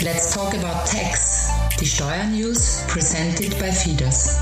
Let's talk about tax. Die Steuernews presented by Fides.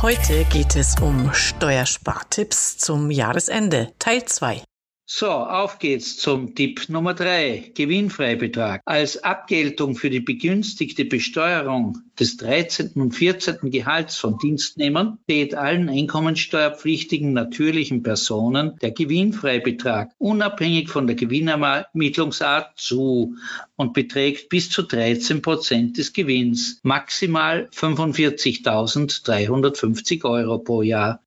Heute geht es um Steuerspartipps zum Jahresende, Teil 2. So, auf geht's zum Tipp Nummer drei. Gewinnfreibetrag. Als Abgeltung für die begünstigte Besteuerung des 13. und 14. Gehalts von Dienstnehmern steht allen einkommensteuerpflichtigen natürlichen Personen der Gewinnfreibetrag unabhängig von der Gewinnermittlungsart zu und beträgt bis zu 13 Prozent des Gewinns, maximal 45.350 Euro pro Jahr.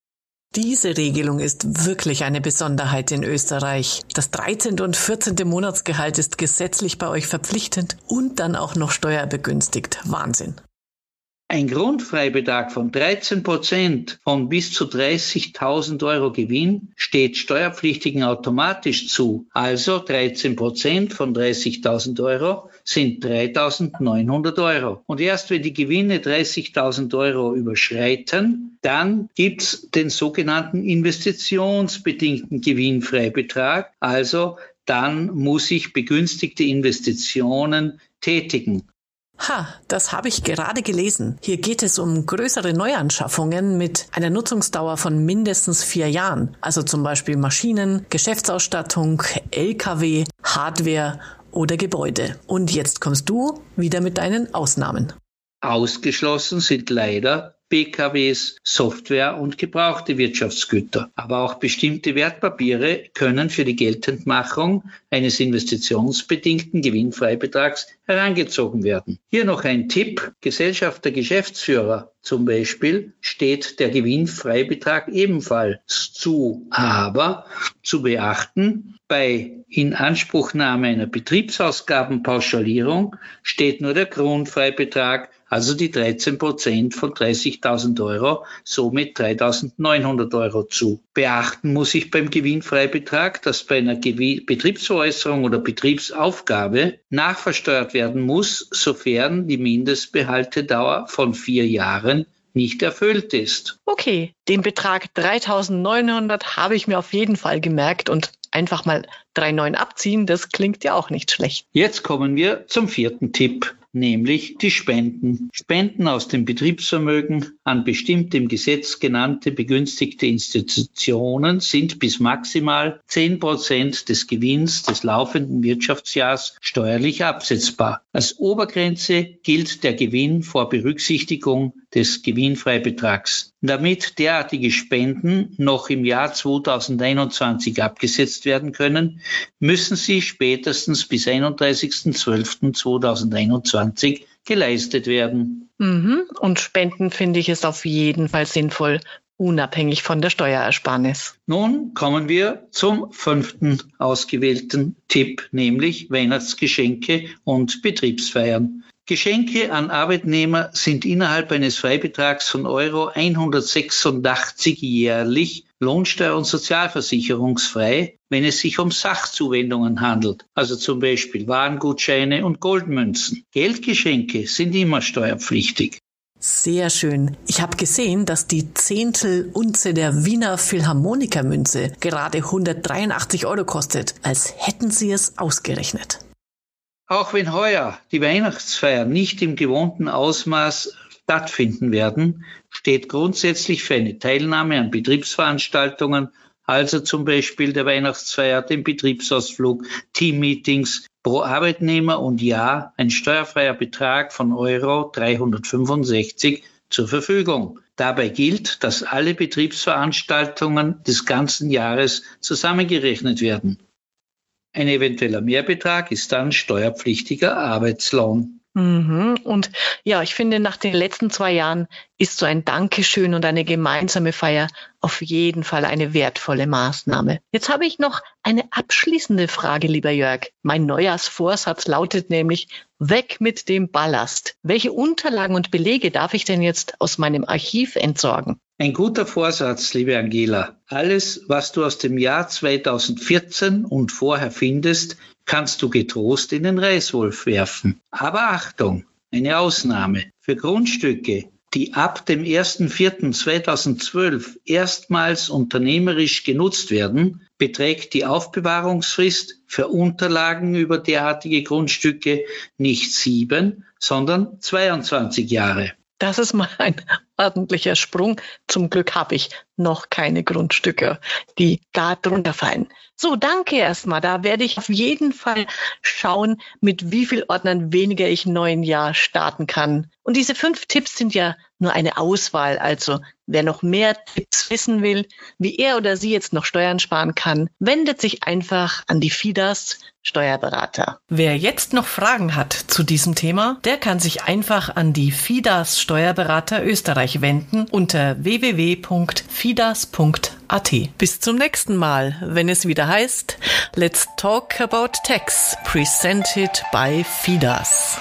Diese Regelung ist wirklich eine Besonderheit in Österreich. Das 13. und 14. Monatsgehalt ist gesetzlich bei euch verpflichtend und dann auch noch steuerbegünstigt. Wahnsinn. Ein Grundfreibetrag von 13 Prozent von bis zu 30.000 Euro Gewinn steht Steuerpflichtigen automatisch zu. Also 13 Prozent von 30.000 Euro sind 3.900 Euro. Und erst wenn die Gewinne 30.000 Euro überschreiten, dann gibt's den sogenannten investitionsbedingten Gewinnfreibetrag. Also dann muss ich begünstigte Investitionen tätigen. Ha, das habe ich gerade gelesen. Hier geht es um größere Neuanschaffungen mit einer Nutzungsdauer von mindestens vier Jahren. Also zum Beispiel Maschinen, Geschäftsausstattung, Lkw, Hardware oder Gebäude. Und jetzt kommst du wieder mit deinen Ausnahmen. Ausgeschlossen sind leider PKWs, Software und gebrauchte Wirtschaftsgüter. Aber auch bestimmte Wertpapiere können für die Geltendmachung eines investitionsbedingten Gewinnfreibetrags herangezogen werden. Hier noch ein Tipp. Gesellschaft der Geschäftsführer zum Beispiel steht der Gewinnfreibetrag ebenfalls zu. Aber zu beachten, bei Inanspruchnahme einer Betriebsausgabenpauschalierung steht nur der Grundfreibetrag also die 13 Prozent von 30.000 Euro, somit 3.900 Euro zu. Beachten muss ich beim Gewinnfreibetrag, dass bei einer Betriebsäußerung oder Betriebsaufgabe nachversteuert werden muss, sofern die Mindestbehaltedauer von vier Jahren nicht erfüllt ist. Okay, den Betrag 3.900 habe ich mir auf jeden Fall gemerkt und einfach mal 3,9 abziehen, das klingt ja auch nicht schlecht. Jetzt kommen wir zum vierten Tipp nämlich die Spenden. Spenden aus dem Betriebsvermögen an bestimmte im Gesetz genannte begünstigte Institutionen sind bis maximal 10 Prozent des Gewinns des laufenden Wirtschaftsjahrs steuerlich absetzbar. Als Obergrenze gilt der Gewinn vor Berücksichtigung des Gewinnfreibetrags. Damit derartige Spenden noch im Jahr 2021 abgesetzt werden können, müssen sie spätestens bis 31.12.2021 geleistet werden. Mhm. Und Spenden finde ich es auf jeden Fall sinnvoll, unabhängig von der Steuerersparnis. Nun kommen wir zum fünften ausgewählten Tipp, nämlich Weihnachtsgeschenke und Betriebsfeiern. Geschenke an Arbeitnehmer sind innerhalb eines Freibetrags von Euro 186 jährlich Lohnsteuer- und sozialversicherungsfrei, wenn es sich um Sachzuwendungen handelt, also zum Beispiel Warengutscheine und Goldmünzen. Geldgeschenke sind immer steuerpflichtig. Sehr schön. Ich habe gesehen, dass die Zehntelunze der Wiener Philharmonikermünze gerade 183 Euro kostet, als hätten sie es ausgerechnet. Auch wenn heuer die Weihnachtsfeiern nicht im gewohnten Ausmaß stattfinden werden, steht grundsätzlich für eine Teilnahme an Betriebsveranstaltungen, also zum Beispiel der Weihnachtsfeier, dem Betriebsausflug, Teammeetings, pro Arbeitnehmer und Jahr ein steuerfreier Betrag von Euro 365 zur Verfügung. Dabei gilt, dass alle Betriebsveranstaltungen des ganzen Jahres zusammengerechnet werden. Ein eventueller Mehrbetrag ist dann steuerpflichtiger Arbeitslohn. Mhm. Und ja, ich finde, nach den letzten zwei Jahren ist so ein Dankeschön und eine gemeinsame Feier auf jeden Fall eine wertvolle Maßnahme. Jetzt habe ich noch eine abschließende Frage, lieber Jörg. Mein Neujahrsvorsatz lautet nämlich, weg mit dem Ballast. Welche Unterlagen und Belege darf ich denn jetzt aus meinem Archiv entsorgen? Ein guter Vorsatz, liebe Angela. Alles, was du aus dem Jahr 2014 und vorher findest, kannst du getrost in den Reiswolf werfen. Aber Achtung, eine Ausnahme. Für Grundstücke, die ab dem 1.4.2012 erstmals unternehmerisch genutzt werden, beträgt die Aufbewahrungsfrist für Unterlagen über derartige Grundstücke nicht sieben, sondern 22 Jahre. Das ist mal ein ordentlicher Sprung. Zum Glück habe ich noch keine Grundstücke, die da drunter fallen. So, danke erstmal. Da werde ich auf jeden Fall schauen, mit wie viel Ordnern weniger ich im neuen Jahr starten kann. Und diese fünf Tipps sind ja nur eine Auswahl. Also wer noch mehr Tipps wissen will, wie er oder sie jetzt noch Steuern sparen kann, wendet sich einfach an die FIDAS Steuerberater. Wer jetzt noch Fragen hat zu diesem Thema, der kann sich einfach an die FIDAS Steuerberater Österreich wenden unter www.fidas.at. Bis zum nächsten Mal, wenn es wieder heißt Let's Talk About Tax, presented by FIDAS.